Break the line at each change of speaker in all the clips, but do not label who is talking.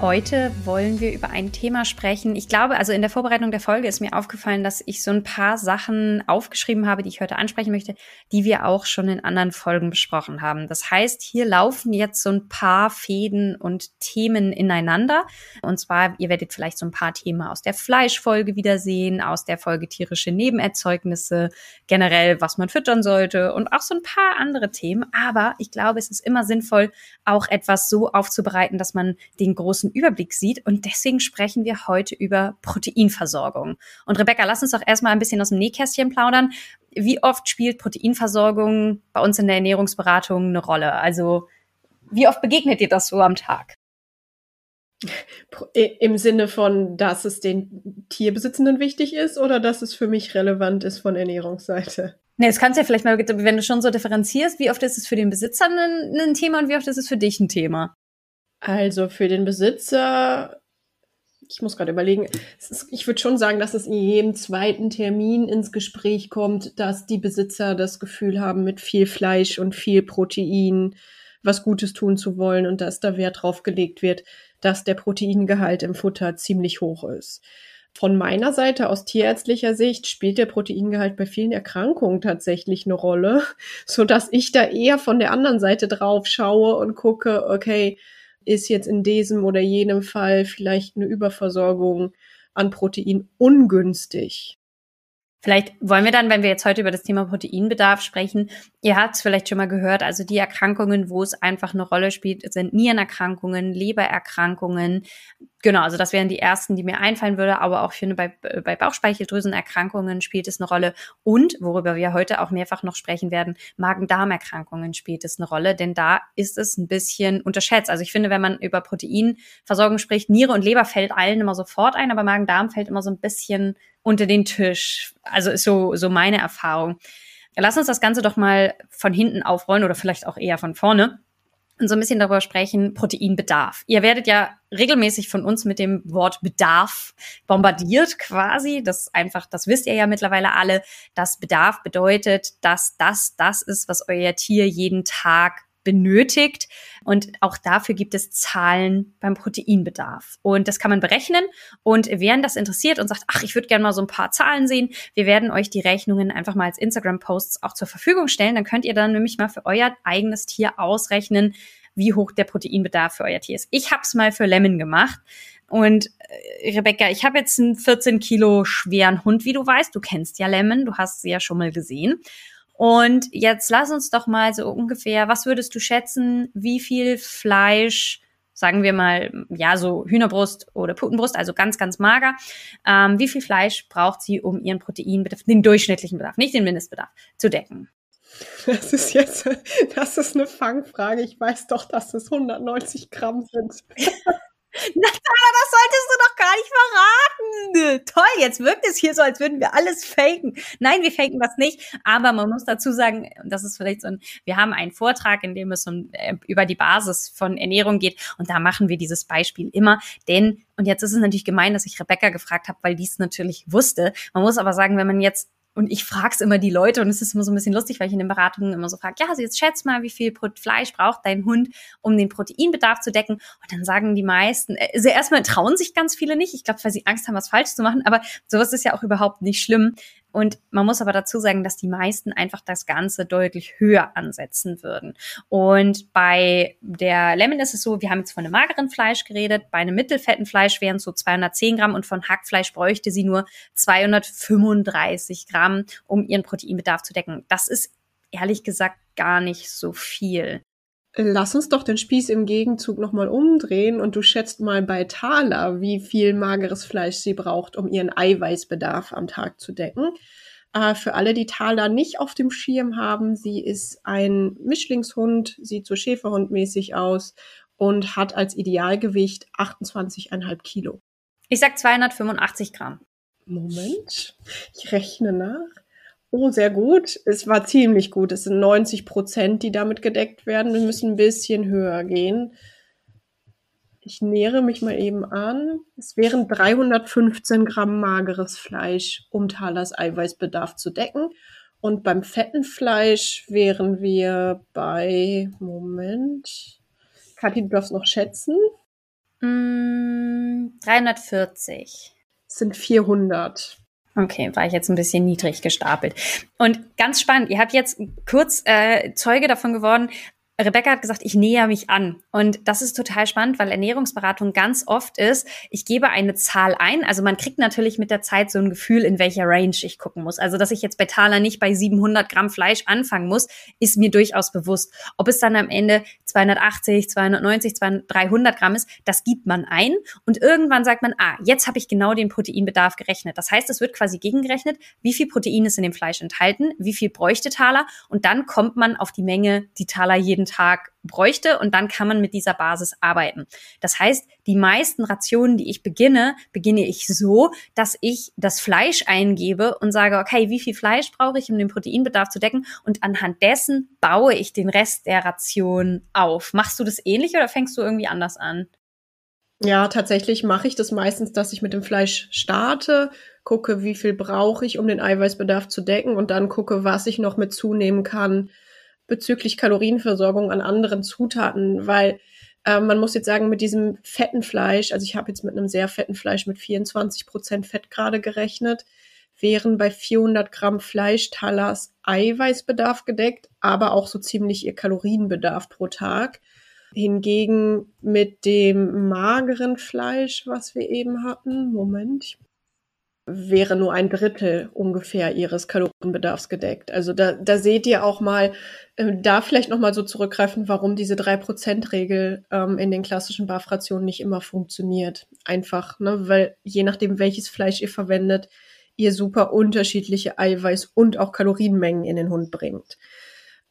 Heute wollen wir über ein Thema sprechen. Ich glaube, also in der Vorbereitung der Folge ist mir aufgefallen, dass ich so ein paar Sachen aufgeschrieben habe, die ich heute ansprechen möchte, die wir auch schon in anderen Folgen besprochen haben. Das heißt, hier laufen jetzt so ein paar Fäden und Themen ineinander. Und zwar, ihr werdet vielleicht so ein paar Themen aus der Fleischfolge wiedersehen, aus der Folge tierische Nebenerzeugnisse, generell, was man füttern sollte und auch so ein paar andere Themen. Aber ich glaube, es ist immer sinnvoll, auch etwas so aufzubereiten, dass man den großen großen Überblick sieht. Und deswegen sprechen wir heute über Proteinversorgung. Und Rebecca, lass uns doch erstmal ein bisschen aus dem Nähkästchen plaudern. Wie oft spielt Proteinversorgung bei uns in der Ernährungsberatung eine Rolle? Also wie oft begegnet dir das so am Tag?
Im Sinne von, dass es den Tierbesitzenden wichtig ist oder dass es für mich relevant ist von Ernährungsseite?
Ne, das kannst du ja vielleicht mal, wenn du schon so differenzierst, wie oft ist es für den Besitzer ein, ein Thema und wie oft ist es für dich ein Thema?
Also für den Besitzer, ich muss gerade überlegen, ist, ich würde schon sagen, dass es in jedem zweiten Termin ins Gespräch kommt, dass die Besitzer das Gefühl haben, mit viel Fleisch und viel Protein was Gutes tun zu wollen und dass da Wert drauf gelegt wird, dass der Proteingehalt im Futter ziemlich hoch ist. Von meiner Seite aus tierärztlicher Sicht spielt der Proteingehalt bei vielen Erkrankungen tatsächlich eine Rolle, so dass ich da eher von der anderen Seite drauf schaue und gucke, okay, ist jetzt in diesem oder jenem Fall vielleicht eine Überversorgung an Protein ungünstig.
Vielleicht wollen wir dann, wenn wir jetzt heute über das Thema Proteinbedarf sprechen, ihr habt es vielleicht schon mal gehört, also die Erkrankungen, wo es einfach eine Rolle spielt, sind Nierenerkrankungen, Lebererkrankungen. Genau, also das wären die ersten, die mir einfallen würde, aber auch finde, bei, bei Bauchspeicheldrüsenerkrankungen spielt es eine Rolle. Und, worüber wir heute auch mehrfach noch sprechen werden, Magen-Darm-Erkrankungen spielt es eine Rolle, denn da ist es ein bisschen unterschätzt. Also ich finde, wenn man über Proteinversorgung spricht, Niere und Leber fällt allen immer sofort ein, aber Magen-Darm fällt immer so ein bisschen unter den Tisch. Also ist so, so meine Erfahrung. Lass uns das Ganze doch mal von hinten aufrollen oder vielleicht auch eher von vorne und so ein bisschen darüber sprechen, Proteinbedarf. Ihr werdet ja regelmäßig von uns mit dem Wort Bedarf bombardiert quasi. Das einfach, das wisst ihr ja mittlerweile alle, dass Bedarf bedeutet, dass das das ist, was euer Tier jeden Tag benötigt. Und auch dafür gibt es Zahlen beim Proteinbedarf. Und das kann man berechnen. Und wer das interessiert und sagt, ach, ich würde gerne mal so ein paar Zahlen sehen, wir werden euch die Rechnungen einfach mal als Instagram-Posts auch zur Verfügung stellen. Dann könnt ihr dann nämlich mal für euer eigenes Tier ausrechnen, wie hoch der Proteinbedarf für euer Tier ist. Ich habe es mal für Lemon gemacht. Und äh, Rebecca, ich habe jetzt einen 14 Kilo schweren Hund, wie du weißt. Du kennst ja Lemon, du hast sie ja schon mal gesehen. Und jetzt lass uns doch mal so ungefähr, was würdest du schätzen, wie viel Fleisch, sagen wir mal, ja, so Hühnerbrust oder Putenbrust, also ganz, ganz mager, ähm, wie viel Fleisch braucht sie, um ihren Proteinbedarf, den durchschnittlichen Bedarf, nicht den Mindestbedarf, zu decken?
Das ist jetzt, das ist eine Fangfrage. Ich weiß doch, dass es 190 Gramm sind.
Na, das solltest du doch gar nicht verraten. Toll, jetzt wirkt es hier so, als würden wir alles faken. Nein, wir faken das nicht. Aber man muss dazu sagen, das ist vielleicht so ein, wir haben einen Vortrag, in dem es um, äh, über die Basis von Ernährung geht. Und da machen wir dieses Beispiel immer. Denn, und jetzt ist es natürlich gemein, dass ich Rebecca gefragt habe, weil die es natürlich wusste. Man muss aber sagen, wenn man jetzt und ich frage immer die Leute und es ist immer so ein bisschen lustig, weil ich in den Beratungen immer so frage, ja, also jetzt schätz mal, wie viel Fleisch braucht dein Hund, um den Proteinbedarf zu decken. Und dann sagen die meisten, also erstmal trauen sich ganz viele nicht. Ich glaube, weil sie Angst haben, was falsch zu machen. Aber sowas ist ja auch überhaupt nicht schlimm. Und man muss aber dazu sagen, dass die meisten einfach das Ganze deutlich höher ansetzen würden. Und bei der Lemon ist es so, wir haben jetzt von einem mageren Fleisch geredet, bei einem mittelfetten Fleisch wären es so 210 Gramm und von Hackfleisch bräuchte sie nur 235 Gramm, um ihren Proteinbedarf zu decken. Das ist ehrlich gesagt gar nicht so viel.
Lass uns doch den Spieß im Gegenzug nochmal umdrehen und du schätzt mal bei Thaler, wie viel mageres Fleisch sie braucht, um ihren Eiweißbedarf am Tag zu decken. Äh, für alle, die Thaler nicht auf dem Schirm haben, sie ist ein Mischlingshund, sieht so Schäferhundmäßig aus und hat als Idealgewicht 28,5 Kilo.
Ich sag 285 Gramm.
Moment, ich rechne nach. Oh, sehr gut. Es war ziemlich gut. Es sind 90 Prozent, die damit gedeckt werden. Wir müssen ein bisschen höher gehen. Ich nähere mich mal eben an. Es wären 315 Gramm mageres Fleisch, um Thalers Eiweißbedarf zu decken. Und beim fetten Fleisch wären wir bei, Moment, Kathi, du darfst noch schätzen.
Mm, 340.
Es sind 400.
Okay, war ich jetzt ein bisschen niedrig gestapelt. Und ganz spannend, ihr habt jetzt kurz äh, Zeuge davon geworden, Rebecca hat gesagt, ich näher mich an. Und das ist total spannend, weil Ernährungsberatung ganz oft ist, ich gebe eine Zahl ein. Also man kriegt natürlich mit der Zeit so ein Gefühl, in welcher Range ich gucken muss. Also, dass ich jetzt bei Thaler nicht bei 700 Gramm Fleisch anfangen muss, ist mir durchaus bewusst. Ob es dann am Ende 280, 290, 200, 300 Gramm ist, das gibt man ein. Und irgendwann sagt man, ah, jetzt habe ich genau den Proteinbedarf gerechnet. Das heißt, es wird quasi gegengerechnet, wie viel Protein ist in dem Fleisch enthalten, wie viel bräuchte Thaler. Und dann kommt man auf die Menge, die Thaler jeden Tag bräuchte und dann kann man mit dieser Basis arbeiten. Das heißt, die meisten Rationen, die ich beginne, beginne ich so, dass ich das Fleisch eingebe und sage, okay, wie viel Fleisch brauche ich, um den Proteinbedarf zu decken und anhand dessen baue ich den Rest der Ration auf. Machst du das ähnlich oder fängst du irgendwie anders an?
Ja, tatsächlich mache ich das meistens, dass ich mit dem Fleisch starte, gucke, wie viel brauche ich, um den Eiweißbedarf zu decken und dann gucke, was ich noch mit zunehmen kann, bezüglich Kalorienversorgung an anderen Zutaten, weil äh, man muss jetzt sagen, mit diesem fetten Fleisch, also ich habe jetzt mit einem sehr fetten Fleisch mit 24 Prozent Fett gerade gerechnet, wären bei 400 Gramm Fleisch Talas Eiweißbedarf gedeckt, aber auch so ziemlich ihr Kalorienbedarf pro Tag. Hingegen mit dem mageren Fleisch, was wir eben hatten, Moment, wäre nur ein Drittel ungefähr ihres Kalorienbedarfs gedeckt. Also da, da seht ihr auch mal, äh, da vielleicht nochmal so zurückgreifen, warum diese 3%-Regel ähm, in den klassischen BAF-Rationen nicht immer funktioniert. Einfach, ne, weil je nachdem, welches Fleisch ihr verwendet, ihr super unterschiedliche Eiweiß- und auch Kalorienmengen in den Hund bringt.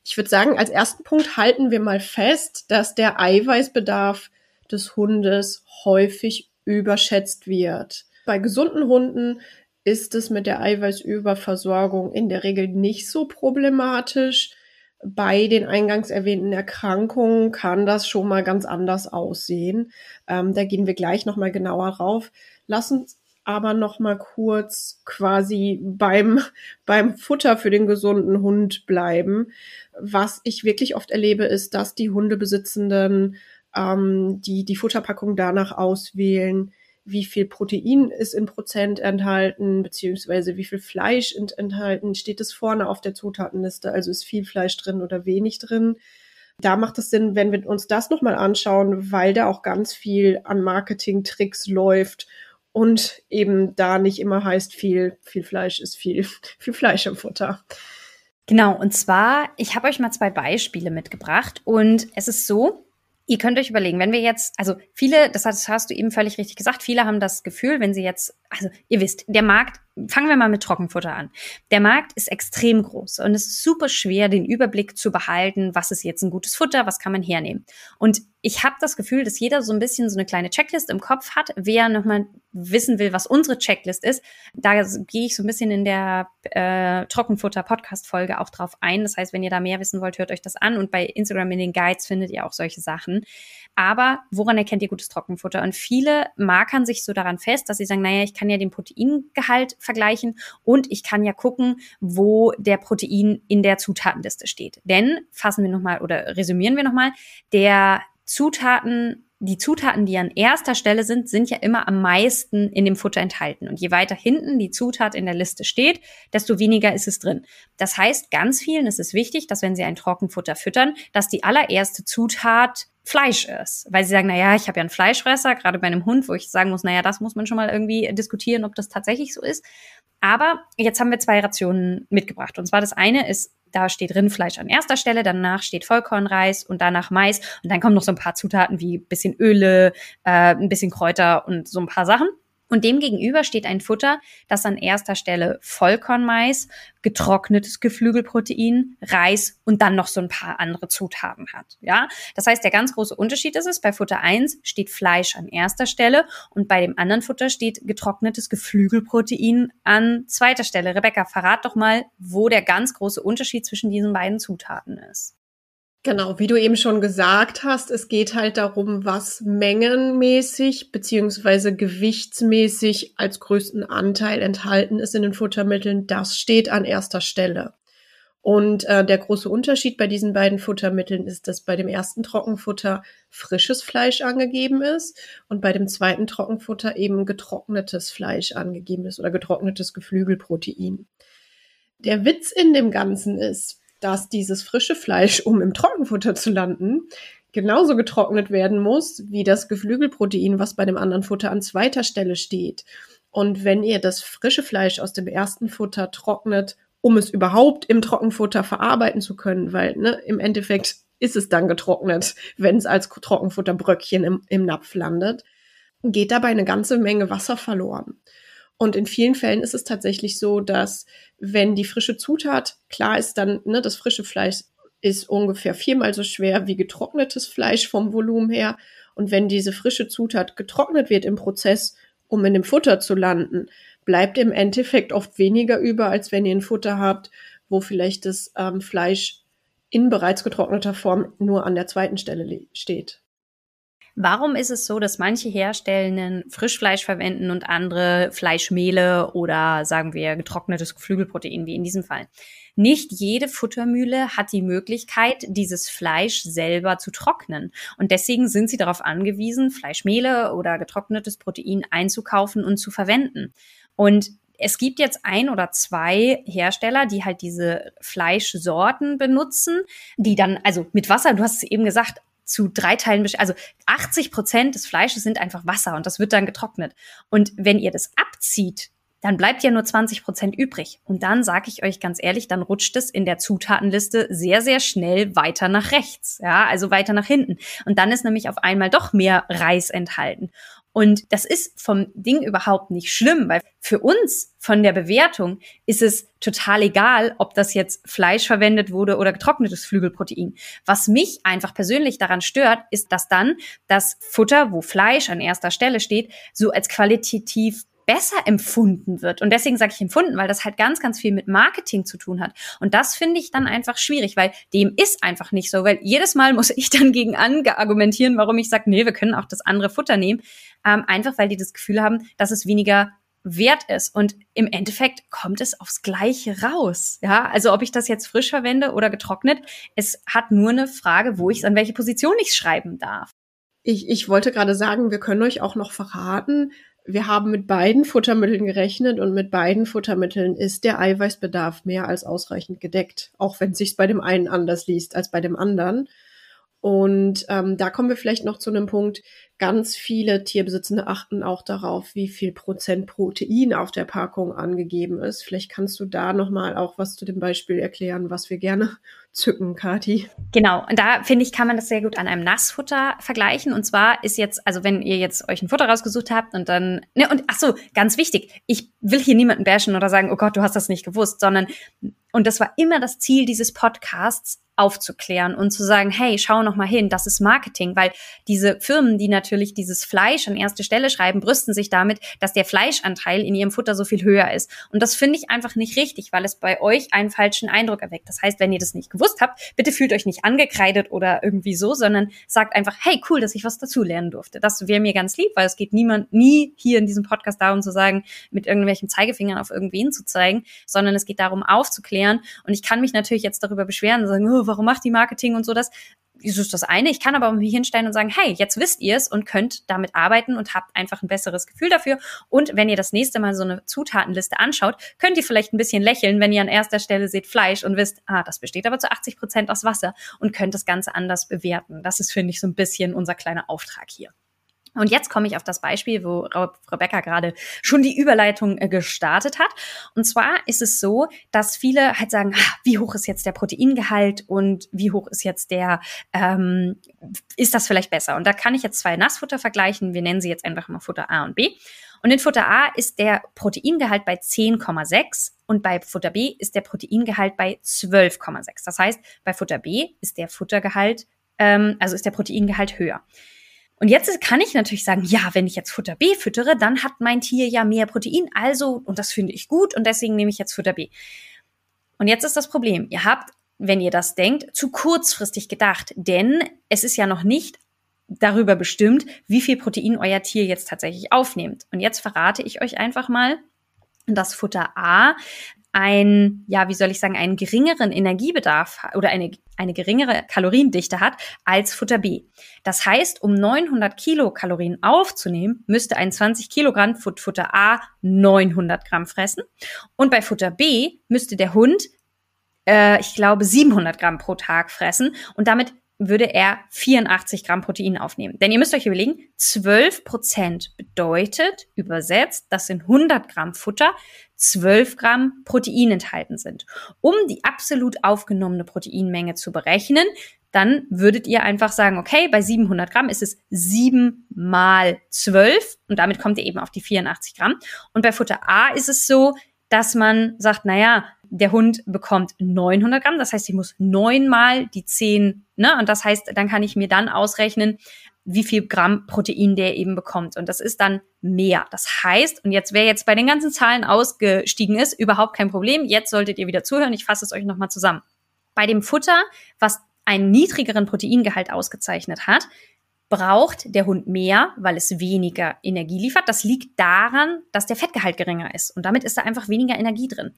Ich würde sagen, als ersten Punkt halten wir mal fest, dass der Eiweißbedarf des Hundes häufig überschätzt wird. Bei gesunden Hunden ist es mit der Eiweißüberversorgung in der Regel nicht so problematisch. Bei den eingangs erwähnten Erkrankungen kann das schon mal ganz anders aussehen. Ähm, da gehen wir gleich noch mal genauer drauf. Lass uns aber noch mal kurz quasi beim beim Futter für den gesunden Hund bleiben. Was ich wirklich oft erlebe, ist, dass die Hundebesitzenden ähm, die die Futterpackung danach auswählen, wie viel Protein ist in Prozent enthalten, beziehungsweise wie viel Fleisch ent enthalten, steht es vorne auf der Zutatenliste, also ist viel Fleisch drin oder wenig drin. Da macht es Sinn, wenn wir uns das nochmal anschauen, weil da auch ganz viel an Marketing-Tricks läuft und eben da nicht immer heißt, viel, viel Fleisch ist viel, viel Fleisch im Futter.
Genau, und zwar, ich habe euch mal zwei Beispiele mitgebracht und es ist so, Ihr könnt euch überlegen, wenn wir jetzt, also viele, das hast, hast du eben völlig richtig gesagt, viele haben das Gefühl, wenn sie jetzt, also ihr wisst, der Markt fangen wir mal mit Trockenfutter an. Der Markt ist extrem groß und es ist super schwer, den Überblick zu behalten, was ist jetzt ein gutes Futter, was kann man hernehmen. Und ich habe das Gefühl, dass jeder so ein bisschen so eine kleine Checklist im Kopf hat. Wer nochmal wissen will, was unsere Checklist ist, da gehe ich so ein bisschen in der äh, Trockenfutter-Podcast-Folge auch drauf ein. Das heißt, wenn ihr da mehr wissen wollt, hört euch das an. Und bei Instagram in den Guides findet ihr auch solche Sachen. Aber woran erkennt ihr gutes Trockenfutter? Und viele markern sich so daran fest, dass sie sagen, naja, ich kann ja den Proteingehalt vergleichen und ich kann ja gucken, wo der Protein in der Zutatenliste steht. Denn fassen wir nochmal oder resümieren wir nochmal, der Zutaten die Zutaten, die an erster Stelle sind, sind ja immer am meisten in dem Futter enthalten. Und je weiter hinten die Zutat in der Liste steht, desto weniger ist es drin. Das heißt, ganz vielen ist es wichtig, dass wenn sie ein Trockenfutter füttern, dass die allererste Zutat Fleisch ist. Weil sie sagen, na ja, ich habe ja einen Fleischfresser, gerade bei einem Hund, wo ich sagen muss, na ja, das muss man schon mal irgendwie diskutieren, ob das tatsächlich so ist. Aber jetzt haben wir zwei Rationen mitgebracht. Und zwar das eine ist da steht Rindfleisch an erster Stelle, danach steht Vollkornreis und danach Mais und dann kommen noch so ein paar Zutaten wie bisschen Öle, äh, ein bisschen Kräuter und so ein paar Sachen. Und dem gegenüber steht ein Futter, das an erster Stelle Vollkornmais, getrocknetes Geflügelprotein, Reis und dann noch so ein paar andere Zutaten hat. Ja, das heißt, der ganz große Unterschied ist es, bei Futter 1 steht Fleisch an erster Stelle und bei dem anderen Futter steht getrocknetes Geflügelprotein an zweiter Stelle. Rebecca, verrat doch mal, wo der ganz große Unterschied zwischen diesen beiden Zutaten ist.
Genau, wie du eben schon gesagt hast, es geht halt darum, was mengenmäßig beziehungsweise gewichtsmäßig als größten Anteil enthalten ist in den Futtermitteln. Das steht an erster Stelle. Und äh, der große Unterschied bei diesen beiden Futtermitteln ist, dass bei dem ersten Trockenfutter frisches Fleisch angegeben ist und bei dem zweiten Trockenfutter eben getrocknetes Fleisch angegeben ist oder getrocknetes Geflügelprotein. Der Witz in dem Ganzen ist, dass dieses frische Fleisch, um im Trockenfutter zu landen, genauso getrocknet werden muss wie das Geflügelprotein, was bei dem anderen Futter an zweiter Stelle steht. Und wenn ihr das frische Fleisch aus dem ersten Futter trocknet, um es überhaupt im Trockenfutter verarbeiten zu können, weil ne, im Endeffekt ist es dann getrocknet, wenn es als Trockenfutterbröckchen im, im Napf landet, geht dabei eine ganze Menge Wasser verloren. Und in vielen Fällen ist es tatsächlich so, dass wenn die frische Zutat, klar ist dann, ne, das frische Fleisch ist ungefähr viermal so schwer wie getrocknetes Fleisch vom Volumen her. Und wenn diese frische Zutat getrocknet wird im Prozess, um in dem Futter zu landen, bleibt im Endeffekt oft weniger über, als wenn ihr ein Futter habt, wo vielleicht das ähm, Fleisch in bereits getrockneter Form nur an der zweiten Stelle steht.
Warum ist es so, dass manche Herstellenden Frischfleisch verwenden und andere Fleischmehle oder sagen wir getrocknetes Geflügelprotein, wie in diesem Fall? Nicht jede Futtermühle hat die Möglichkeit, dieses Fleisch selber zu trocknen. Und deswegen sind sie darauf angewiesen, Fleischmehle oder getrocknetes Protein einzukaufen und zu verwenden. Und es gibt jetzt ein oder zwei Hersteller, die halt diese Fleischsorten benutzen, die dann, also mit Wasser, du hast es eben gesagt, zu drei Teilen, also 80 Prozent des Fleisches sind einfach Wasser und das wird dann getrocknet. Und wenn ihr das abzieht, dann bleibt ja nur 20 Prozent übrig. Und dann sage ich euch ganz ehrlich, dann rutscht es in der Zutatenliste sehr, sehr schnell weiter nach rechts, ja, also weiter nach hinten. Und dann ist nämlich auf einmal doch mehr Reis enthalten. Und das ist vom Ding überhaupt nicht schlimm, weil für uns von der Bewertung ist es total egal, ob das jetzt Fleisch verwendet wurde oder getrocknetes Flügelprotein. Was mich einfach persönlich daran stört, ist, dass dann das Futter, wo Fleisch an erster Stelle steht, so als qualitativ besser empfunden wird. Und deswegen sage ich empfunden, weil das halt ganz, ganz viel mit Marketing zu tun hat. Und das finde ich dann einfach schwierig, weil dem ist einfach nicht so, weil jedes Mal muss ich dann gegen argumentieren, warum ich sage, nee, wir können auch das andere Futter nehmen. Ähm, einfach weil die das Gefühl haben, dass es weniger wert ist. Und im Endeffekt kommt es aufs Gleiche raus. Ja, also ob ich das jetzt frisch verwende oder getrocknet, es hat nur eine Frage, wo ich an welche Position ich schreiben darf.
Ich, ich wollte gerade sagen, wir können euch auch noch verraten, wir haben mit beiden Futtermitteln gerechnet und mit beiden Futtermitteln ist der Eiweißbedarf mehr als ausreichend gedeckt, auch wenn sich bei dem einen anders liest als bei dem anderen. Und ähm, da kommen wir vielleicht noch zu einem Punkt. Ganz viele Tierbesitzende achten auch darauf, wie viel Prozent Protein auf der Packung angegeben ist. Vielleicht kannst du da noch mal auch was zu dem Beispiel erklären, was wir gerne zücken, Kati.
Genau, und da finde ich, kann man das sehr gut an einem Nassfutter vergleichen. Und zwar ist jetzt, also wenn ihr jetzt euch ein Futter rausgesucht habt und dann, ne, und ach so, ganz wichtig, ich will hier niemanden bashen oder sagen, oh Gott, du hast das nicht gewusst, sondern, und das war immer das Ziel dieses Podcasts, aufzuklären und zu sagen, hey, schau noch mal hin, das ist Marketing, weil diese Firmen, die natürlich dieses Fleisch an erste Stelle schreiben, brüsten sich damit, dass der Fleischanteil in ihrem Futter so viel höher ist. Und das finde ich einfach nicht richtig, weil es bei euch einen falschen Eindruck erweckt. Das heißt, wenn ihr das nicht gewusst habt, bitte fühlt euch nicht angekreidet oder irgendwie so, sondern sagt einfach, hey, cool, dass ich was dazu lernen durfte. Das wäre mir ganz lieb, weil es geht niemand nie hier in diesem Podcast darum zu sagen, mit irgendwelchen Zeigefingern auf irgendwen zu zeigen, sondern es geht darum aufzuklären. Und ich kann mich natürlich jetzt darüber beschweren und sagen, oh, warum macht die Marketing und so das? Das ist das eine. Ich kann aber mich hinstellen und sagen, hey, jetzt wisst ihr es und könnt damit arbeiten und habt einfach ein besseres Gefühl dafür. Und wenn ihr das nächste Mal so eine Zutatenliste anschaut, könnt ihr vielleicht ein bisschen lächeln, wenn ihr an erster Stelle seht Fleisch und wisst, ah, das besteht aber zu 80 Prozent aus Wasser und könnt das Ganze anders bewerten. Das ist, finde ich, so ein bisschen unser kleiner Auftrag hier. Und jetzt komme ich auf das Beispiel, wo Rebecca gerade schon die Überleitung äh, gestartet hat. Und zwar ist es so, dass viele halt sagen, ah, wie hoch ist jetzt der Proteingehalt und wie hoch ist jetzt der, ähm, ist das vielleicht besser? Und da kann ich jetzt zwei Nassfutter vergleichen. Wir nennen sie jetzt einfach mal Futter A und B. Und in Futter A ist der Proteingehalt bei 10,6 und bei Futter B ist der Proteingehalt bei 12,6. Das heißt, bei Futter B ist der Futtergehalt, ähm, also ist der Proteingehalt höher. Und jetzt kann ich natürlich sagen, ja, wenn ich jetzt Futter B füttere, dann hat mein Tier ja mehr Protein, also, und das finde ich gut, und deswegen nehme ich jetzt Futter B. Und jetzt ist das Problem, ihr habt wenn ihr das denkt, zu kurzfristig gedacht, denn es ist ja noch nicht darüber bestimmt, wie viel Protein euer Tier jetzt tatsächlich aufnimmt. Und jetzt verrate ich euch einfach mal, dass Futter A ein, ja, wie soll ich sagen, einen geringeren Energiebedarf oder eine, eine geringere Kaloriendichte hat als Futter B. Das heißt, um 900 Kilokalorien aufzunehmen, müsste ein 20 Kilogramm Futter A 900 Gramm fressen. Und bei Futter B müsste der Hund, äh, ich glaube, 700 Gramm pro Tag fressen. Und damit würde er 84 Gramm Protein aufnehmen. Denn ihr müsst euch überlegen, 12 Prozent bedeutet übersetzt, dass in 100 Gramm Futter 12 Gramm Protein enthalten sind. Um die absolut aufgenommene Proteinmenge zu berechnen, dann würdet ihr einfach sagen, okay, bei 700 Gramm ist es 7 mal 12 und damit kommt ihr eben auf die 84 Gramm. Und bei Futter A ist es so, dass man sagt, naja, der Hund bekommt 900 Gramm, das heißt, ich muss neunmal die 10, ne, und das heißt, dann kann ich mir dann ausrechnen, wie viel Gramm Protein der eben bekommt. Und das ist dann mehr. Das heißt, und jetzt, wer jetzt bei den ganzen Zahlen ausgestiegen ist, überhaupt kein Problem. Jetzt solltet ihr wieder zuhören. Ich fasse es euch nochmal zusammen. Bei dem Futter, was einen niedrigeren Proteingehalt ausgezeichnet hat, braucht der Hund mehr, weil es weniger Energie liefert. Das liegt daran, dass der Fettgehalt geringer ist und damit ist da einfach weniger Energie drin.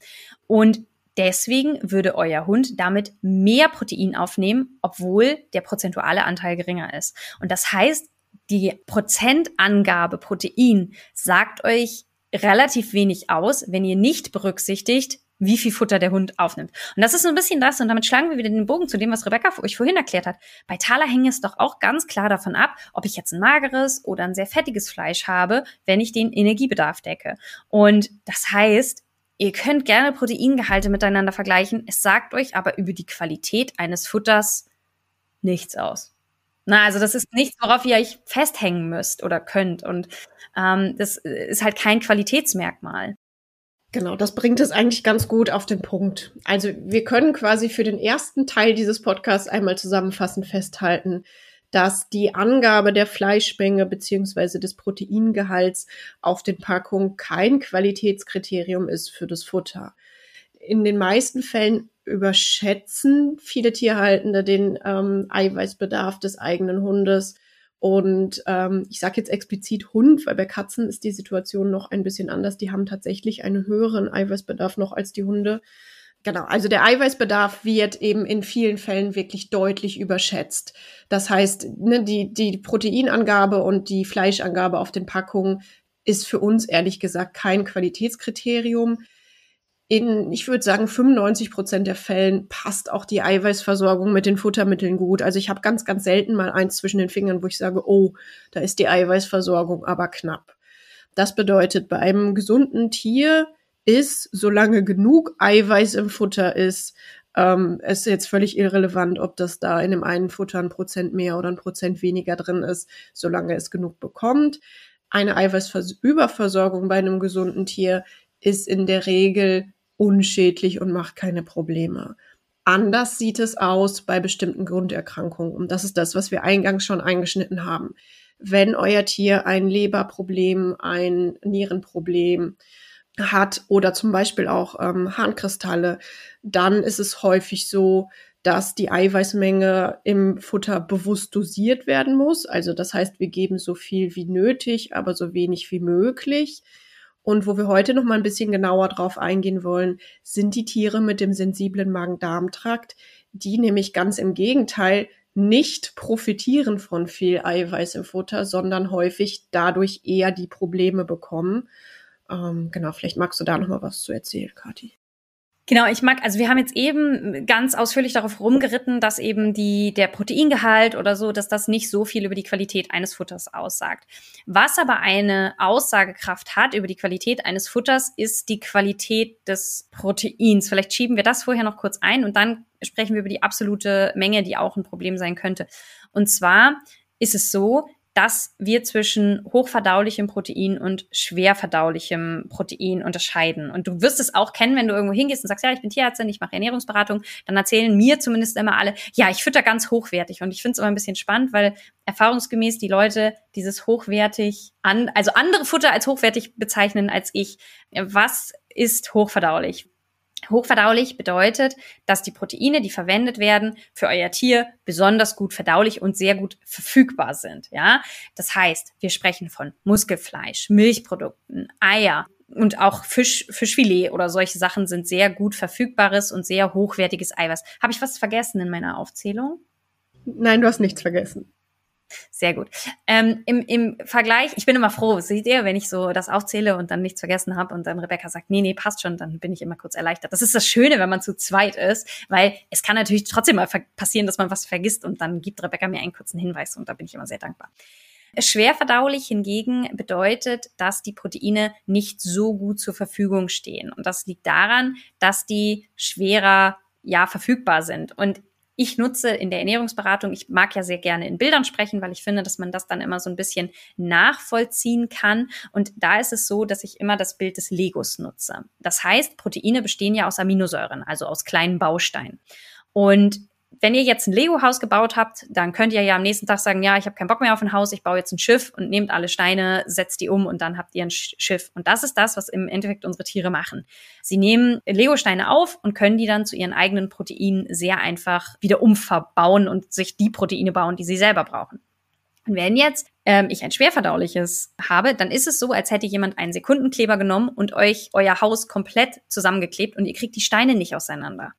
Und deswegen würde euer Hund damit mehr Protein aufnehmen, obwohl der prozentuale Anteil geringer ist. Und das heißt, die Prozentangabe Protein sagt euch relativ wenig aus, wenn ihr nicht berücksichtigt, wie viel Futter der Hund aufnimmt. Und das ist so ein bisschen das, und damit schlagen wir wieder den Bogen zu dem, was Rebecca euch vorhin erklärt hat. Bei Thaler hängt es doch auch ganz klar davon ab, ob ich jetzt ein mageres oder ein sehr fettiges Fleisch habe, wenn ich den Energiebedarf decke. Und das heißt, ihr könnt gerne Proteingehalte miteinander vergleichen. Es sagt euch aber über die Qualität eines Futters nichts aus. Na, also das ist nichts, worauf ihr euch festhängen müsst oder könnt. Und ähm, das ist halt kein Qualitätsmerkmal.
Genau, das bringt es eigentlich ganz gut auf den Punkt. Also wir können quasi für den ersten Teil dieses Podcasts einmal zusammenfassend festhalten, dass die Angabe der Fleischmenge beziehungsweise des Proteingehalts auf den Packungen kein Qualitätskriterium ist für das Futter. In den meisten Fällen überschätzen viele Tierhaltende den ähm, Eiweißbedarf des eigenen Hundes und ähm, ich sage jetzt explizit Hund, weil bei Katzen ist die Situation noch ein bisschen anders. Die haben tatsächlich einen höheren Eiweißbedarf noch als die Hunde. Genau, also der Eiweißbedarf wird eben in vielen Fällen wirklich deutlich überschätzt. Das heißt, ne, die, die Proteinangabe und die Fleischangabe auf den Packungen ist für uns ehrlich gesagt kein Qualitätskriterium in, ich würde sagen, 95 Prozent der Fällen passt auch die Eiweißversorgung mit den Futtermitteln gut. Also ich habe ganz, ganz selten mal eins zwischen den Fingern, wo ich sage, oh, da ist die Eiweißversorgung aber knapp. Das bedeutet, bei einem gesunden Tier ist, solange genug Eiweiß im Futter ist, ähm, ist jetzt völlig irrelevant, ob das da in dem einen Futter ein Prozent mehr oder ein Prozent weniger drin ist, solange es genug bekommt. Eine Eiweißüberversorgung bei einem gesunden Tier ist in der Regel unschädlich und macht keine Probleme. Anders sieht es aus bei bestimmten Grunderkrankungen. Und das ist das, was wir eingangs schon eingeschnitten haben. Wenn euer Tier ein Leberproblem, ein Nierenproblem hat oder zum Beispiel auch ähm, Harnkristalle, dann ist es häufig so, dass die Eiweißmenge im Futter bewusst dosiert werden muss. Also das heißt, wir geben so viel wie nötig, aber so wenig wie möglich. Und wo wir heute noch mal ein bisschen genauer drauf eingehen wollen, sind die Tiere mit dem sensiblen Magen-Darm-Trakt, die nämlich ganz im Gegenteil nicht profitieren von viel Eiweiß im Futter, sondern häufig dadurch eher die Probleme bekommen. Ähm, genau, vielleicht magst du da noch mal was zu erzählen, Kathi.
Genau, ich mag, also wir haben jetzt eben ganz ausführlich darauf rumgeritten, dass eben die, der Proteingehalt oder so, dass das nicht so viel über die Qualität eines Futters aussagt. Was aber eine Aussagekraft hat über die Qualität eines Futters, ist die Qualität des Proteins. Vielleicht schieben wir das vorher noch kurz ein und dann sprechen wir über die absolute Menge, die auch ein Problem sein könnte. Und zwar ist es so, dass wir zwischen hochverdaulichem Protein und schwerverdaulichem Protein unterscheiden. Und du wirst es auch kennen, wenn du irgendwo hingehst und sagst, ja, ich bin Tierärztin, ich mache Ernährungsberatung, dann erzählen mir zumindest immer alle, ja, ich fütter ganz hochwertig. Und ich finde es immer ein bisschen spannend, weil erfahrungsgemäß die Leute dieses hochwertig an, also andere Futter als hochwertig bezeichnen als ich. Was ist hochverdaulich? Hochverdaulich bedeutet, dass die Proteine, die verwendet werden, für euer Tier besonders gut verdaulich und sehr gut verfügbar sind. Ja, das heißt, wir sprechen von Muskelfleisch, Milchprodukten, Eier und auch Fisch, Fischfilet oder solche Sachen sind sehr gut verfügbares und sehr hochwertiges Eiweiß. Habe ich was vergessen in meiner Aufzählung?
Nein, du hast nichts vergessen.
Sehr gut. Ähm, im, Im Vergleich, ich bin immer froh, seht ihr, wenn ich so das aufzähle und dann nichts vergessen habe und dann Rebecca sagt, nee, nee, passt schon, dann bin ich immer kurz erleichtert. Das ist das Schöne, wenn man zu zweit ist, weil es kann natürlich trotzdem mal passieren, dass man was vergisst und dann gibt Rebecca mir einen kurzen Hinweis und da bin ich immer sehr dankbar. Schwer verdaulich hingegen bedeutet, dass die Proteine nicht so gut zur Verfügung stehen. Und das liegt daran, dass die schwerer ja verfügbar sind. Und ich nutze in der Ernährungsberatung, ich mag ja sehr gerne in Bildern sprechen, weil ich finde, dass man das dann immer so ein bisschen nachvollziehen kann. Und da ist es so, dass ich immer das Bild des Legos nutze. Das heißt, Proteine bestehen ja aus Aminosäuren, also aus kleinen Bausteinen. Und wenn ihr jetzt ein Lego-Haus gebaut habt, dann könnt ihr ja am nächsten Tag sagen, ja, ich habe keinen Bock mehr auf ein Haus, ich baue jetzt ein Schiff und nehmt alle Steine, setzt die um und dann habt ihr ein Schiff. Und das ist das, was im Endeffekt unsere Tiere machen. Sie nehmen Lego-Steine auf und können die dann zu ihren eigenen Proteinen sehr einfach wieder umverbauen und sich die Proteine bauen, die sie selber brauchen. Und wenn jetzt ähm, ich ein schwerverdauliches habe, dann ist es so, als hätte jemand einen Sekundenkleber genommen und euch euer Haus komplett zusammengeklebt und ihr kriegt die Steine nicht auseinander.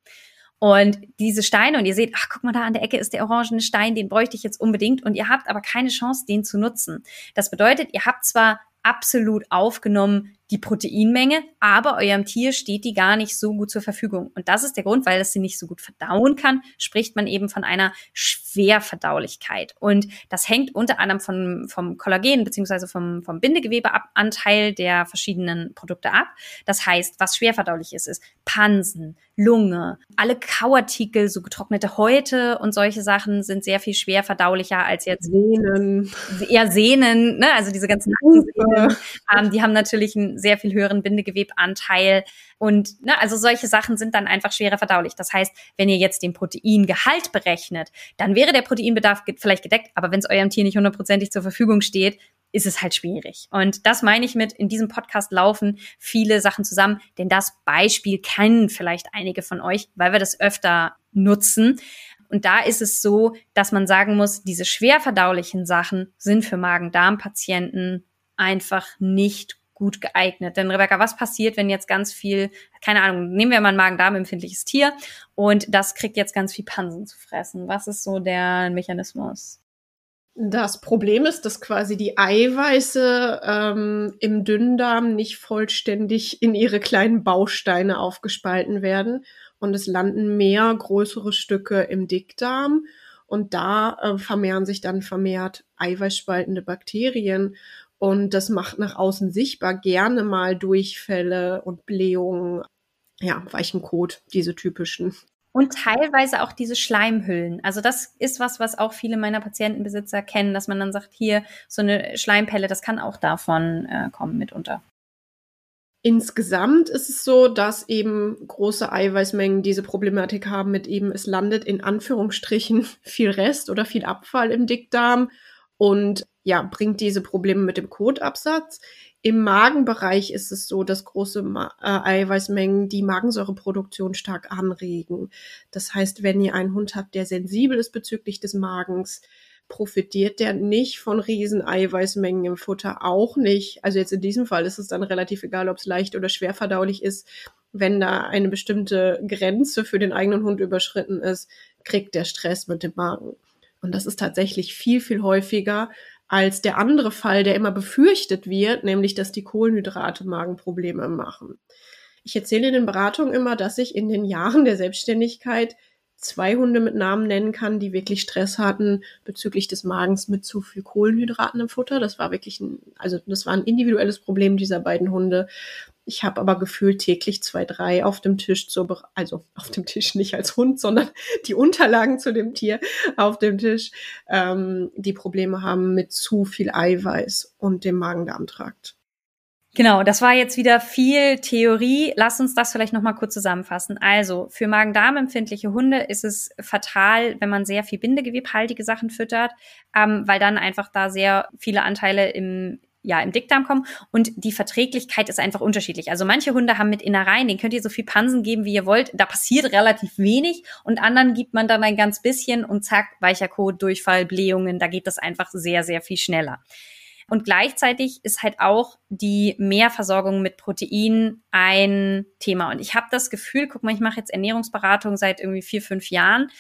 Und diese Steine, und ihr seht, ach, guck mal, da an der Ecke ist der orangene Stein, den bräuchte ich jetzt unbedingt. Und ihr habt aber keine Chance, den zu nutzen. Das bedeutet, ihr habt zwar absolut aufgenommen die Proteinmenge, aber eurem Tier steht die gar nicht so gut zur Verfügung. Und das ist der Grund, weil es sie nicht so gut verdauen kann, spricht man eben von einer Schwerverdaulichkeit. Und das hängt unter anderem vom, vom Kollagen beziehungsweise vom, vom Bindegewebeanteil der verschiedenen Produkte ab. Das heißt, was schwerverdaulich ist, ist Pansen, Lunge, alle Kauartikel, so getrocknete Häute und solche Sachen sind sehr viel schwerverdaulicher als jetzt
Sehnen.
Eher Sehnen, ne? also diese ganzen Nackensehnen. Ähm, die haben natürlich einen sehr viel höheren Bindegewebanteil. Und ne, also solche Sachen sind dann einfach schwerer verdaulich. Das heißt, wenn ihr jetzt den Proteingehalt berechnet, dann wäre der Proteinbedarf vielleicht gedeckt, aber wenn es eurem Tier nicht hundertprozentig zur Verfügung steht, ist es halt schwierig. Und das meine ich mit, in diesem Podcast laufen viele Sachen zusammen, denn das Beispiel kennen vielleicht einige von euch, weil wir das öfter nutzen. Und da ist es so, dass man sagen muss, diese schwer verdaulichen Sachen sind für Magen-Darm-Patienten einfach nicht gut geeignet. Denn Rebecca, was passiert, wenn jetzt ganz viel, keine Ahnung, nehmen wir mal ein Magen-Darm-empfindliches Tier und das kriegt jetzt ganz viel Pansen zu fressen. Was ist so der Mechanismus?
Das Problem ist, dass quasi die Eiweiße ähm, im Dünndarm nicht vollständig in ihre kleinen Bausteine aufgespalten werden und es landen mehr größere Stücke im Dickdarm und da äh, vermehren sich dann vermehrt eiweißspaltende Bakterien und das macht nach außen sichtbar gerne mal Durchfälle und Blähungen, ja, weichen Kot, diese typischen.
Und teilweise auch diese Schleimhüllen. Also das ist was, was auch viele meiner Patientenbesitzer kennen, dass man dann sagt, hier so eine Schleimpelle, das kann auch davon äh, kommen mitunter.
Insgesamt ist es so, dass eben große Eiweißmengen diese Problematik haben mit eben, es landet in Anführungsstrichen viel Rest oder viel Abfall im Dickdarm und ja, bringt diese Probleme mit dem Kotabsatz. Im Magenbereich ist es so, dass große äh, Eiweißmengen die Magensäureproduktion stark anregen. Das heißt, wenn ihr einen Hund habt, der sensibel ist bezüglich des Magens, profitiert der nicht von riesen Eiweißmengen im Futter, auch nicht. Also jetzt in diesem Fall ist es dann relativ egal, ob es leicht oder schwer verdaulich ist. Wenn da eine bestimmte Grenze für den eigenen Hund überschritten ist, kriegt der Stress mit dem Magen. Und das ist tatsächlich viel, viel häufiger als der andere Fall, der immer befürchtet wird, nämlich dass die Kohlenhydrate Magenprobleme machen. Ich erzähle in den Beratungen immer, dass ich in den Jahren der Selbstständigkeit zwei Hunde mit Namen nennen kann, die wirklich Stress hatten bezüglich des Magens mit zu viel Kohlenhydraten im Futter. Das war wirklich ein, also das war ein individuelles Problem dieser beiden Hunde. Ich habe aber gefühlt täglich zwei, drei auf dem Tisch zur, also auf dem Tisch nicht als Hund, sondern die Unterlagen zu dem Tier auf dem Tisch, ähm, die Probleme haben mit zu viel Eiweiß und dem Magen-Darm-Trakt.
Genau, das war jetzt wieder viel Theorie. Lass uns das vielleicht nochmal kurz zusammenfassen. Also, für Magen-Darm-empfindliche Hunde ist es fatal, wenn man sehr viel bindegewebhaltige Sachen füttert, ähm, weil dann einfach da sehr viele Anteile im ja im Dickdarm kommen und die Verträglichkeit ist einfach unterschiedlich. Also manche Hunde haben mit Innereien, den könnt ihr so viel Pansen geben, wie ihr wollt, da passiert relativ wenig und anderen gibt man dann ein ganz bisschen und zack, weicher Kot, Durchfall, Blähungen, da geht das einfach sehr, sehr viel schneller. Und gleichzeitig ist halt auch die Mehrversorgung mit Protein ein Thema. Und ich habe das Gefühl, guck mal, ich mache jetzt Ernährungsberatung seit irgendwie vier, fünf Jahren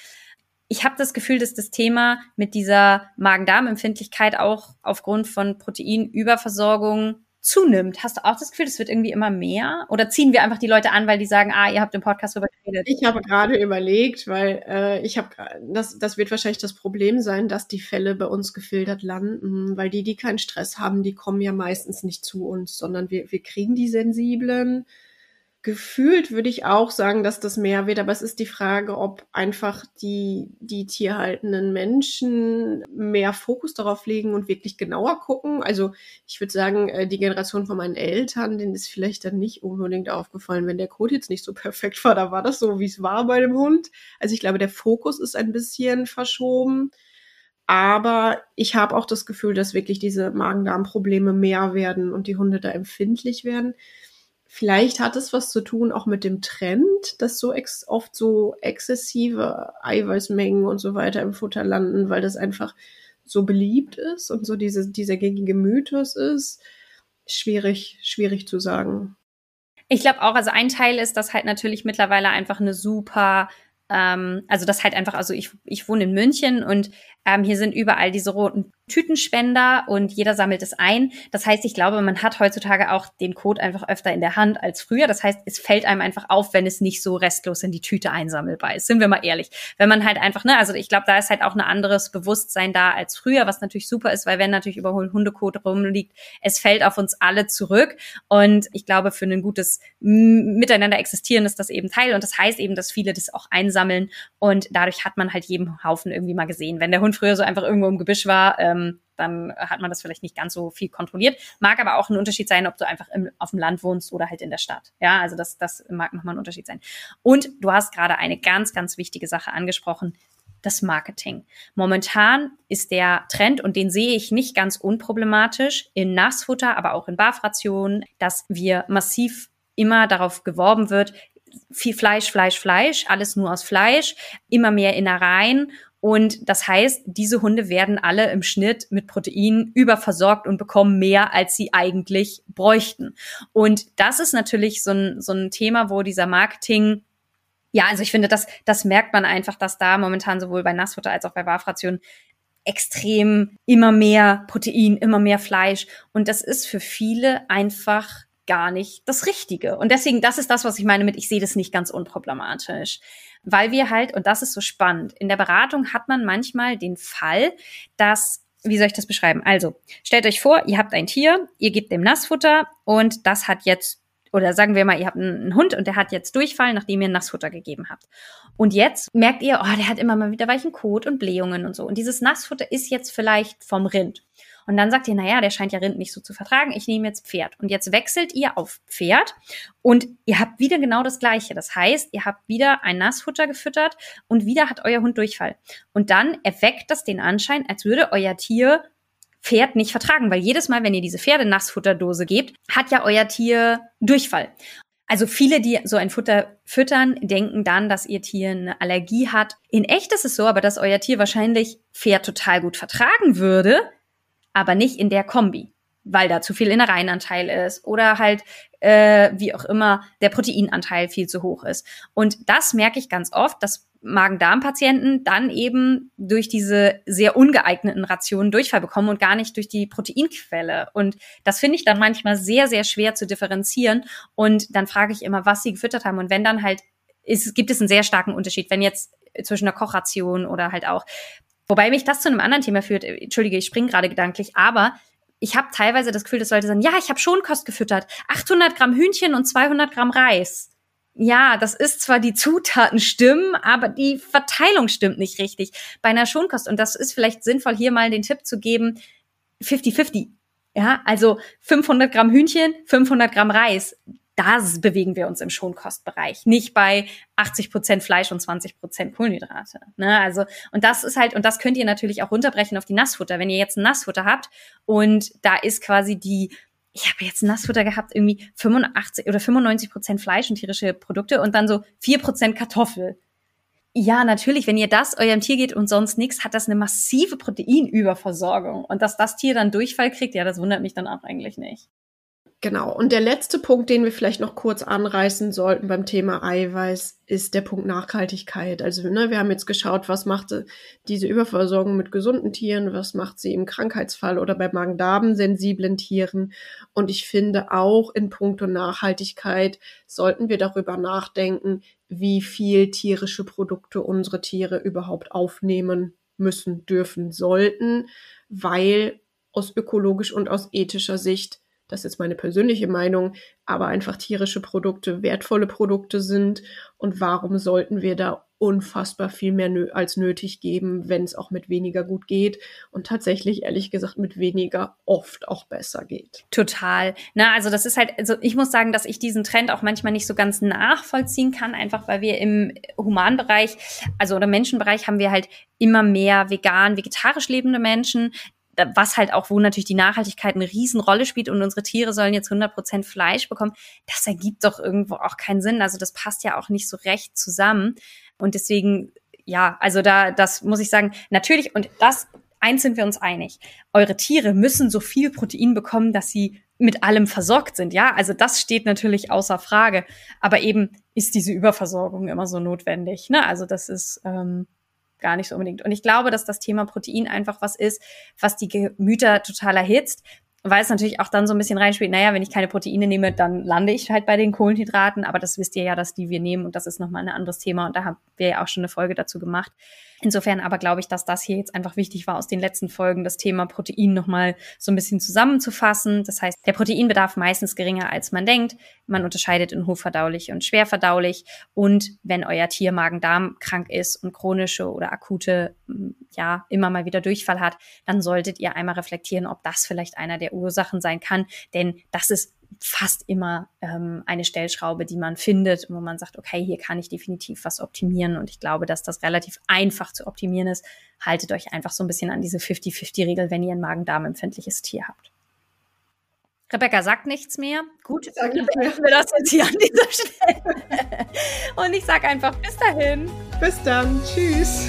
ich habe das Gefühl, dass das Thema mit dieser Magen-Darm-Empfindlichkeit auch aufgrund von Proteinüberversorgung zunimmt. Hast du auch das Gefühl, es wird irgendwie immer mehr? Oder ziehen wir einfach die Leute an, weil die sagen, ah, ihr habt im Podcast darüber geredet?
Ich habe gerade überlegt, weil äh, ich habe, das, das wird wahrscheinlich das Problem sein, dass die Fälle bei uns gefiltert landen, weil die, die keinen Stress haben, die kommen ja meistens nicht zu uns, sondern wir, wir kriegen die sensiblen Gefühlt würde ich auch sagen, dass das mehr wird, aber es ist die Frage, ob einfach die, die tierhaltenden Menschen mehr Fokus darauf legen und wirklich genauer gucken. Also ich würde sagen, äh, die Generation von meinen Eltern, denen ist vielleicht dann nicht unbedingt aufgefallen, wenn der Code jetzt nicht so perfekt war. Da war das so, wie es war bei dem Hund. Also ich glaube, der Fokus ist ein bisschen verschoben. Aber ich habe auch das Gefühl, dass wirklich diese Magen-Darm-Probleme mehr werden und die Hunde da empfindlich werden. Vielleicht hat es was zu tun auch mit dem Trend, dass so ex oft so exzessive Eiweißmengen und so weiter im Futter landen, weil das einfach so beliebt ist und so diese, dieser gängige Mythos ist. Schwierig, schwierig zu sagen.
Ich glaube auch, also ein Teil ist, dass halt natürlich mittlerweile einfach eine super ähm, also das halt einfach, also ich, ich wohne in München und ähm, hier sind überall diese roten Tütenspender und jeder sammelt es ein. Das heißt, ich glaube, man hat heutzutage auch den Code einfach öfter in der Hand als früher. Das heißt, es fällt einem einfach auf, wenn es nicht so restlos in die Tüte einsammelbar ist. Sind wir mal ehrlich. Wenn man halt einfach, ne, also ich glaube, da ist halt auch ein anderes Bewusstsein da als früher, was natürlich super ist, weil wenn natürlich überholt Hundekot rumliegt, es fällt auf uns alle zurück. Und ich glaube, für ein gutes Miteinander existieren ist das eben Teil. Und das heißt eben, dass viele das auch einsammeln. Und dadurch hat man halt jeden Haufen irgendwie mal gesehen. Wenn der Hund früher so einfach irgendwo im Gebüsch war, ähm, dann hat man das vielleicht nicht ganz so viel kontrolliert. Mag aber auch ein Unterschied sein, ob du einfach im, auf dem Land wohnst oder halt in der Stadt. Ja, also das, das mag nochmal ein Unterschied sein. Und du hast gerade eine ganz, ganz wichtige Sache angesprochen. Das Marketing. Momentan ist der Trend, und den sehe ich nicht ganz unproblematisch, in Nassfutter, aber auch in Barfrationen, dass wir massiv immer darauf geworben wird, viel Fleisch, Fleisch, Fleisch, alles nur aus Fleisch, immer mehr Innereien und das heißt, diese Hunde werden alle im Schnitt mit Protein überversorgt und bekommen mehr, als sie eigentlich bräuchten. Und das ist natürlich so ein, so ein Thema, wo dieser Marketing ja, also ich finde, das, das merkt man einfach, dass da momentan sowohl bei Nassfutter als auch bei Barfrationen extrem immer mehr Protein, immer mehr Fleisch. Und das ist für viele einfach gar nicht das Richtige. Und deswegen, das ist das, was ich meine mit, ich sehe das nicht ganz unproblematisch. Weil wir halt, und das ist so spannend, in der Beratung hat man manchmal den Fall, dass wie soll ich das beschreiben? Also, stellt euch vor, ihr habt ein Tier, ihr gebt dem Nassfutter und das hat jetzt, oder sagen wir mal, ihr habt einen Hund und der hat jetzt Durchfall, nachdem ihr Nassfutter gegeben habt. Und jetzt merkt ihr, oh, der hat immer mal wieder weichen Kot und Blähungen und so. Und dieses Nassfutter ist jetzt vielleicht vom Rind. Und dann sagt ihr, naja, der scheint ja Rind nicht so zu vertragen, ich nehme jetzt Pferd. Und jetzt wechselt ihr auf Pferd und ihr habt wieder genau das Gleiche. Das heißt, ihr habt wieder ein Nassfutter gefüttert und wieder hat euer Hund Durchfall. Und dann erweckt das den Anschein, als würde euer Tier Pferd nicht vertragen, weil jedes Mal, wenn ihr diese Pferdenassfutterdose gebt, hat ja euer Tier Durchfall. Also viele, die so ein Futter füttern, denken dann, dass ihr Tier eine Allergie hat. In echt ist es so, aber dass euer Tier wahrscheinlich Pferd total gut vertragen würde, aber nicht in der Kombi, weil da zu viel Innereienanteil ist oder halt, äh, wie auch immer, der Proteinanteil viel zu hoch ist. Und das merke ich ganz oft, dass Magen-Darm-Patienten dann eben durch diese sehr ungeeigneten Rationen Durchfall bekommen und gar nicht durch die Proteinquelle. Und das finde ich dann manchmal sehr, sehr schwer zu differenzieren. Und dann frage ich immer, was sie gefüttert haben. Und wenn dann halt ist, gibt es einen sehr starken Unterschied, wenn jetzt zwischen einer Kochration oder halt auch Wobei mich das zu einem anderen Thema führt. Entschuldige, ich springe gerade gedanklich, aber ich habe teilweise das Gefühl, dass Leute sagen, ja, ich habe schon Kost gefüttert. 800 Gramm Hühnchen und 200 Gramm Reis. Ja, das ist zwar die Zutaten stimmen, aber die Verteilung stimmt nicht richtig bei einer Schonkost. Und das ist vielleicht sinnvoll, hier mal den Tipp zu geben, 50-50. Ja, also 500 Gramm Hühnchen, 500 Gramm Reis. Da bewegen wir uns im Schonkostbereich, nicht bei 80 Prozent Fleisch und 20 Prozent Kohlenhydrate. Ne? Also, und das ist halt, und das könnt ihr natürlich auch runterbrechen auf die Nassfutter. Wenn ihr jetzt ein Nassfutter habt und da ist quasi die ich habe jetzt Nassfutter gehabt, irgendwie 85 oder 95 Prozent Fleisch und tierische Produkte und dann so 4 Prozent Kartoffel. Ja, natürlich, wenn ihr das eurem Tier geht und sonst nichts, hat das eine massive Proteinüberversorgung. Und dass das Tier dann Durchfall kriegt, ja, das wundert mich dann auch eigentlich nicht.
Genau. Und der letzte Punkt, den wir vielleicht noch kurz anreißen sollten beim Thema Eiweiß, ist der Punkt Nachhaltigkeit. Also, ne, wir haben jetzt geschaut, was macht diese Überversorgung mit gesunden Tieren, was macht sie im Krankheitsfall oder bei Magen-Darm-sensiblen Tieren. Und ich finde auch in puncto Nachhaltigkeit sollten wir darüber nachdenken, wie viel tierische Produkte unsere Tiere überhaupt aufnehmen müssen, dürfen, sollten, weil aus ökologisch und aus ethischer Sicht das ist jetzt meine persönliche Meinung, aber einfach tierische Produkte wertvolle Produkte sind und warum sollten wir da unfassbar viel mehr nö als nötig geben, wenn es auch mit weniger gut geht und tatsächlich ehrlich gesagt mit weniger oft auch besser geht.
Total. Na, also das ist halt, also ich muss sagen, dass ich diesen Trend auch manchmal nicht so ganz nachvollziehen kann, einfach weil wir im Humanbereich, also oder Menschenbereich haben wir halt immer mehr vegan, vegetarisch lebende Menschen was halt auch, wo natürlich die Nachhaltigkeit eine Riesenrolle spielt und unsere Tiere sollen jetzt 100% Fleisch bekommen, das ergibt doch irgendwo auch keinen Sinn. Also das passt ja auch nicht so recht zusammen. Und deswegen, ja, also da, das muss ich sagen, natürlich, und das, eins sind wir uns einig, eure Tiere müssen so viel Protein bekommen, dass sie mit allem versorgt sind. Ja, also das steht natürlich außer Frage. Aber eben ist diese Überversorgung immer so notwendig. Ne? Also das ist, ähm, gar nicht so unbedingt. Und ich glaube, dass das Thema Protein einfach was ist, was die Gemüter total erhitzt, weil es natürlich auch dann so ein bisschen reinspielt, naja, wenn ich keine Proteine nehme, dann lande ich halt bei den Kohlenhydraten, aber das wisst ihr ja, dass die wir nehmen und das ist nochmal ein anderes Thema und da haben wir ja auch schon eine Folge dazu gemacht. Insofern aber glaube ich, dass das hier jetzt einfach wichtig war, aus den letzten Folgen das Thema Protein nochmal so ein bisschen zusammenzufassen. Das heißt, der Proteinbedarf meistens geringer als man denkt. Man unterscheidet in hochverdaulich und schwerverdaulich. Und wenn euer Tier Magen-Darm krank ist und chronische oder akute, ja, immer mal wieder Durchfall hat, dann solltet ihr einmal reflektieren, ob das vielleicht einer der Ursachen sein kann. Denn das ist fast immer ähm, eine Stellschraube, die man findet, wo man sagt, okay, hier kann ich definitiv was optimieren. Und ich glaube, dass das relativ einfach zu optimieren ist. Haltet euch einfach so ein bisschen an diese 50-50-Regel, wenn ihr ein Magen-Darm-empfindliches Tier habt. Rebecca sagt nichts mehr. Gut, dann beenden wir das jetzt hier an dieser Stelle. Und ich sage einfach bis dahin.
Bis dann. Tschüss.